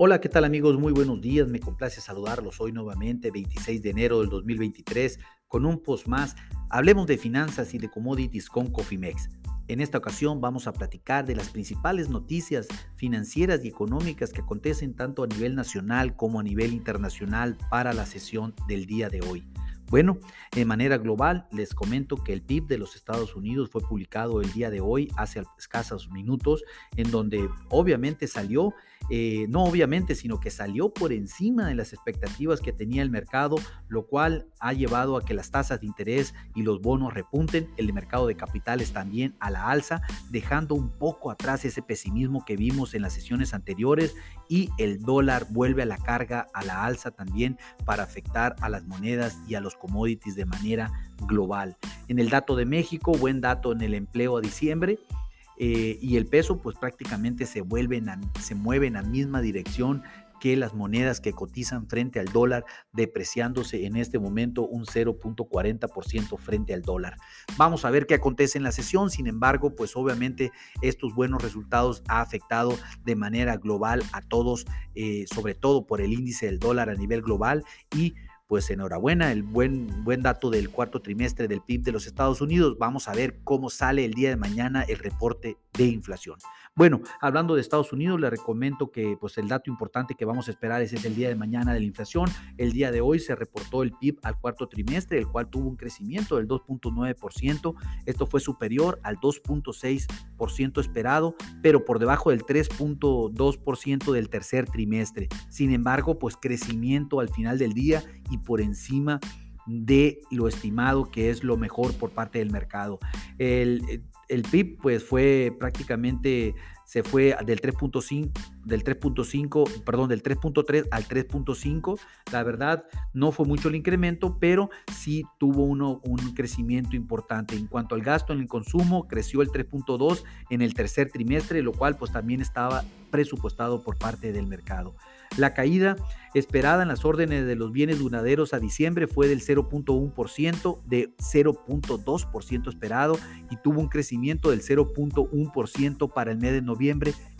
Hola, ¿qué tal amigos? Muy buenos días, me complace saludarlos hoy nuevamente, 26 de enero del 2023, con un post más. Hablemos de finanzas y de commodities con Cofimex. En esta ocasión vamos a platicar de las principales noticias financieras y económicas que acontecen tanto a nivel nacional como a nivel internacional para la sesión del día de hoy. Bueno, de manera global, les comento que el PIB de los Estados Unidos fue publicado el día de hoy, hace escasos minutos, en donde obviamente salió, eh, no obviamente, sino que salió por encima de las expectativas que tenía el mercado, lo cual ha llevado a que las tasas de interés y los bonos repunten, el mercado de capitales también a la alza, dejando un poco atrás ese pesimismo que vimos en las sesiones anteriores y el dólar vuelve a la carga a la alza también para afectar a las monedas y a los commodities de manera global. En el dato de México, buen dato en el empleo a diciembre. Eh, y el peso pues prácticamente se, vuelven se mueve en la misma dirección que las monedas que cotizan frente al dólar, depreciándose en este momento un 0.40% frente al dólar. Vamos a ver qué acontece en la sesión, sin embargo, pues obviamente estos buenos resultados ha afectado de manera global a todos, eh, sobre todo por el índice del dólar a nivel global y pues enhorabuena, el buen, buen dato del cuarto trimestre del PIB de los Estados Unidos. Vamos a ver cómo sale el día de mañana el reporte de inflación. Bueno, hablando de Estados Unidos, le recomiendo que pues el dato importante que vamos a esperar es, el día de mañana de la inflación. El día de hoy se reportó el PIB al cuarto trimestre, el cual tuvo un crecimiento del 2.9%. Esto fue superior al 2.6% esperado, pero por debajo del 3.2% del tercer trimestre. Sin embargo, pues crecimiento al final del día y por encima de lo estimado que es lo mejor por parte del mercado. El, el PIB pues fue prácticamente se fue del 3.5 del 3.5, perdón, del 3.3 al 3.5. La verdad no fue mucho el incremento, pero sí tuvo uno, un crecimiento importante. En cuanto al gasto en el consumo, creció el 3.2 en el tercer trimestre, lo cual pues también estaba presupuestado por parte del mercado. La caída esperada en las órdenes de los bienes duraderos a diciembre fue del 0.1% de 0.2% esperado y tuvo un crecimiento del 0.1% para el mes de noviembre.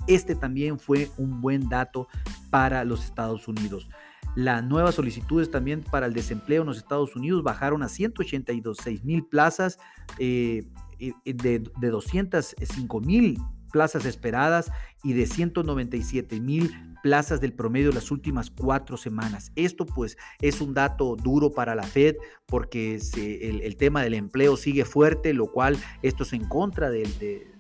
Este también fue un buen dato para los Estados Unidos. Las nuevas solicitudes también para el desempleo en los Estados Unidos bajaron a 186 mil plazas eh, de, de 205 mil plazas esperadas y de 197 mil plazas del promedio de las últimas cuatro semanas. Esto pues es un dato duro para la Fed porque el, tema del empleo sigue fuerte, lo cual esto es en contra del,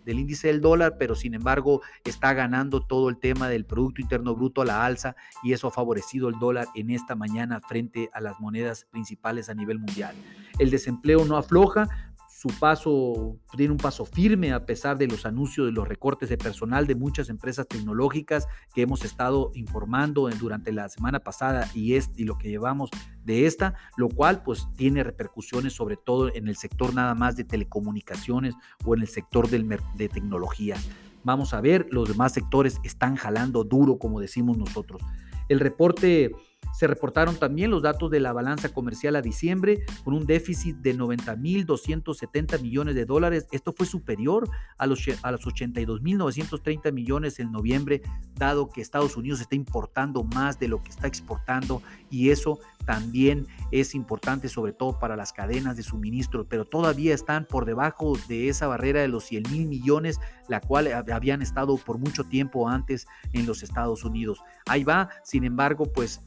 del índice del dólar, pero sin embargo está ganando todo el tema del Producto Interno Bruto a la alza y eso ha favorecido el dólar en esta mañana frente a las monedas principales a nivel mundial. El desempleo no afloja, su paso, tiene un paso firme a pesar de los anuncios de los recortes de personal de muchas empresas tecnológicas que hemos estado informando durante la semana pasada y, y lo que llevamos de esta, lo cual pues tiene repercusiones sobre todo en el sector nada más de telecomunicaciones o en el sector del, de tecnologías. Vamos a ver, los demás sectores están jalando duro, como decimos nosotros. El reporte se reportaron también los datos de la balanza comercial a diciembre con un déficit de 90.270 millones de dólares. Esto fue superior a los, a los 82.930 millones en noviembre, dado que Estados Unidos está importando más de lo que está exportando y eso también es importante sobre todo para las cadenas de suministro, pero todavía están por debajo de esa barrera de los 100 mil millones, la cual habían estado por mucho tiempo antes en los Estados Unidos. Ahí va, sin embargo, pues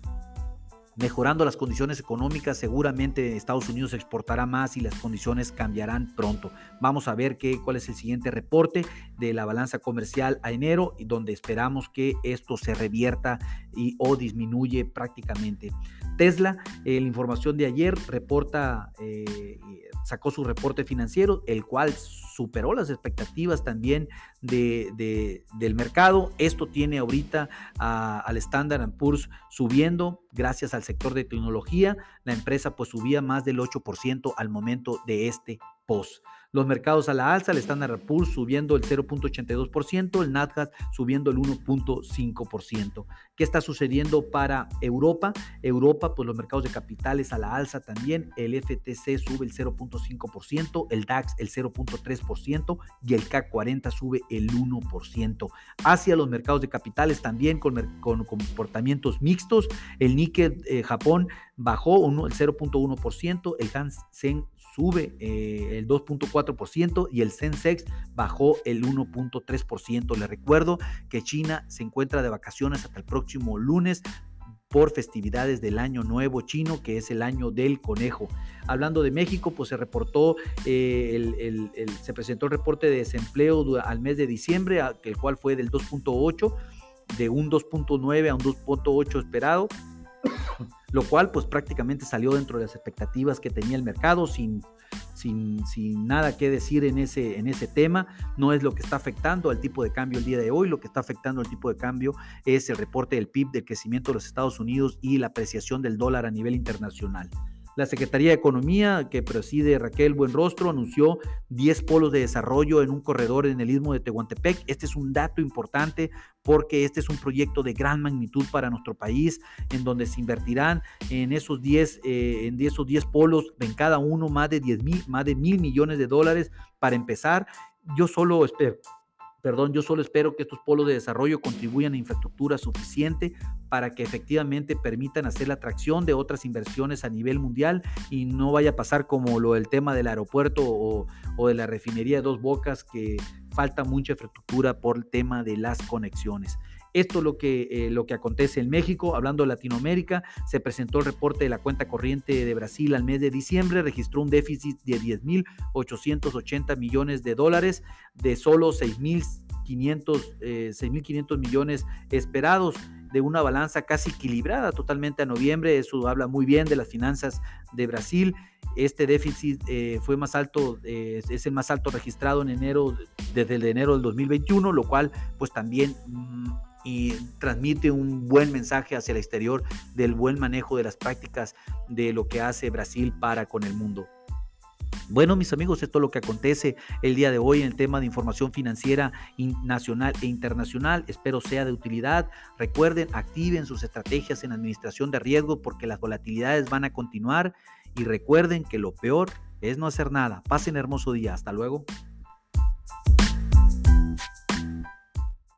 mejorando las condiciones económicas, seguramente Estados Unidos exportará más y las condiciones cambiarán pronto. Vamos a ver qué, cuál es el siguiente reporte de la balanza comercial a enero, donde esperamos que esto se revierta y, o disminuye prácticamente. Tesla, eh, la información de ayer reporta, eh, sacó su reporte financiero, el cual superó las expectativas también de, del mercado. Esto tiene ahorita al Standard Poor's subiendo gracias al sector de tecnología. La empresa pues subía más del 8% al momento de este Los mercados a la alza, el Standard Poor's subiendo el 0.82%, el Nasdaq subiendo el 1.5%. ¿Qué está sucediendo para Europa? Europa, pues los mercados de capitales a la alza también. El FTC sube el 0.5%, el DAX el 0.3% y el CAC 40 sube el 1%. Hacia los mercados de capitales también con, comportamientos mixtos. El Nikkei eh, Japón bajó el 0.1%, el Hansen sube eh, el 2.4% y el Sensex bajó el 1.3%. Le recuerdo que China se encuentra de vacaciones hasta el próximo lunes por festividades del año nuevo chino, que es el año del conejo. Hablando de México, pues se reportó, eh, se presentó el reporte de desempleo al mes de diciembre, el cual fue del 2.8, de un 2.9 a un 2.8 esperado lo cual pues prácticamente salió dentro de las expectativas que tenía el mercado sin, sin, sin, nada que decir en ese, en ese tema. No es lo que está afectando al tipo de cambio el día de hoy, lo que está afectando al tipo de cambio es el reporte del PIB del crecimiento de los Estados Unidos y la apreciación del dólar a nivel internacional. La Secretaría de Economía, que preside Raquel Buenrostro, anunció 10 polos de desarrollo en un corredor en el istmo de Tehuantepec. Este es un dato importante porque este es un proyecto de gran magnitud para nuestro país, en donde se invertirán en esos 10, eh, en esos 10 polos, en cada uno más de 10 mil, más de mil millones de dólares para empezar. Yo solo espero Perdón, yo solo espero que estos polos de desarrollo contribuyan a infraestructura suficiente para que efectivamente permitan hacer la atracción de otras inversiones a nivel mundial y no vaya a pasar como lo del tema del aeropuerto o, o de la refinería de dos bocas que falta mucha infraestructura por el tema de las conexiones. Esto es lo que, eh, lo que acontece en México. Hablando de Latinoamérica, se presentó el reporte de la cuenta corriente de Brasil al mes de diciembre. Registró un déficit de 10.880 millones de dólares de solo 6.500 eh, millones esperados de una balanza casi equilibrada totalmente a noviembre. Eso habla muy bien de las finanzas de Brasil. Este déficit eh, fue más alto, es el más alto registrado en enero, desde el de enero del 2021, lo cual pues también mm, y transmite un buen mensaje hacia el exterior del buen manejo de las prácticas de lo que hace Brasil para con el mundo. Bueno, mis amigos, esto es lo que acontece el día de hoy en el tema de información financiera nacional e internacional. Espero sea de utilidad. Recuerden, activen sus estrategias en administración de riesgo porque las volatilidades van a continuar. Y recuerden que lo peor es no hacer nada. Pasen hermoso día. Hasta luego.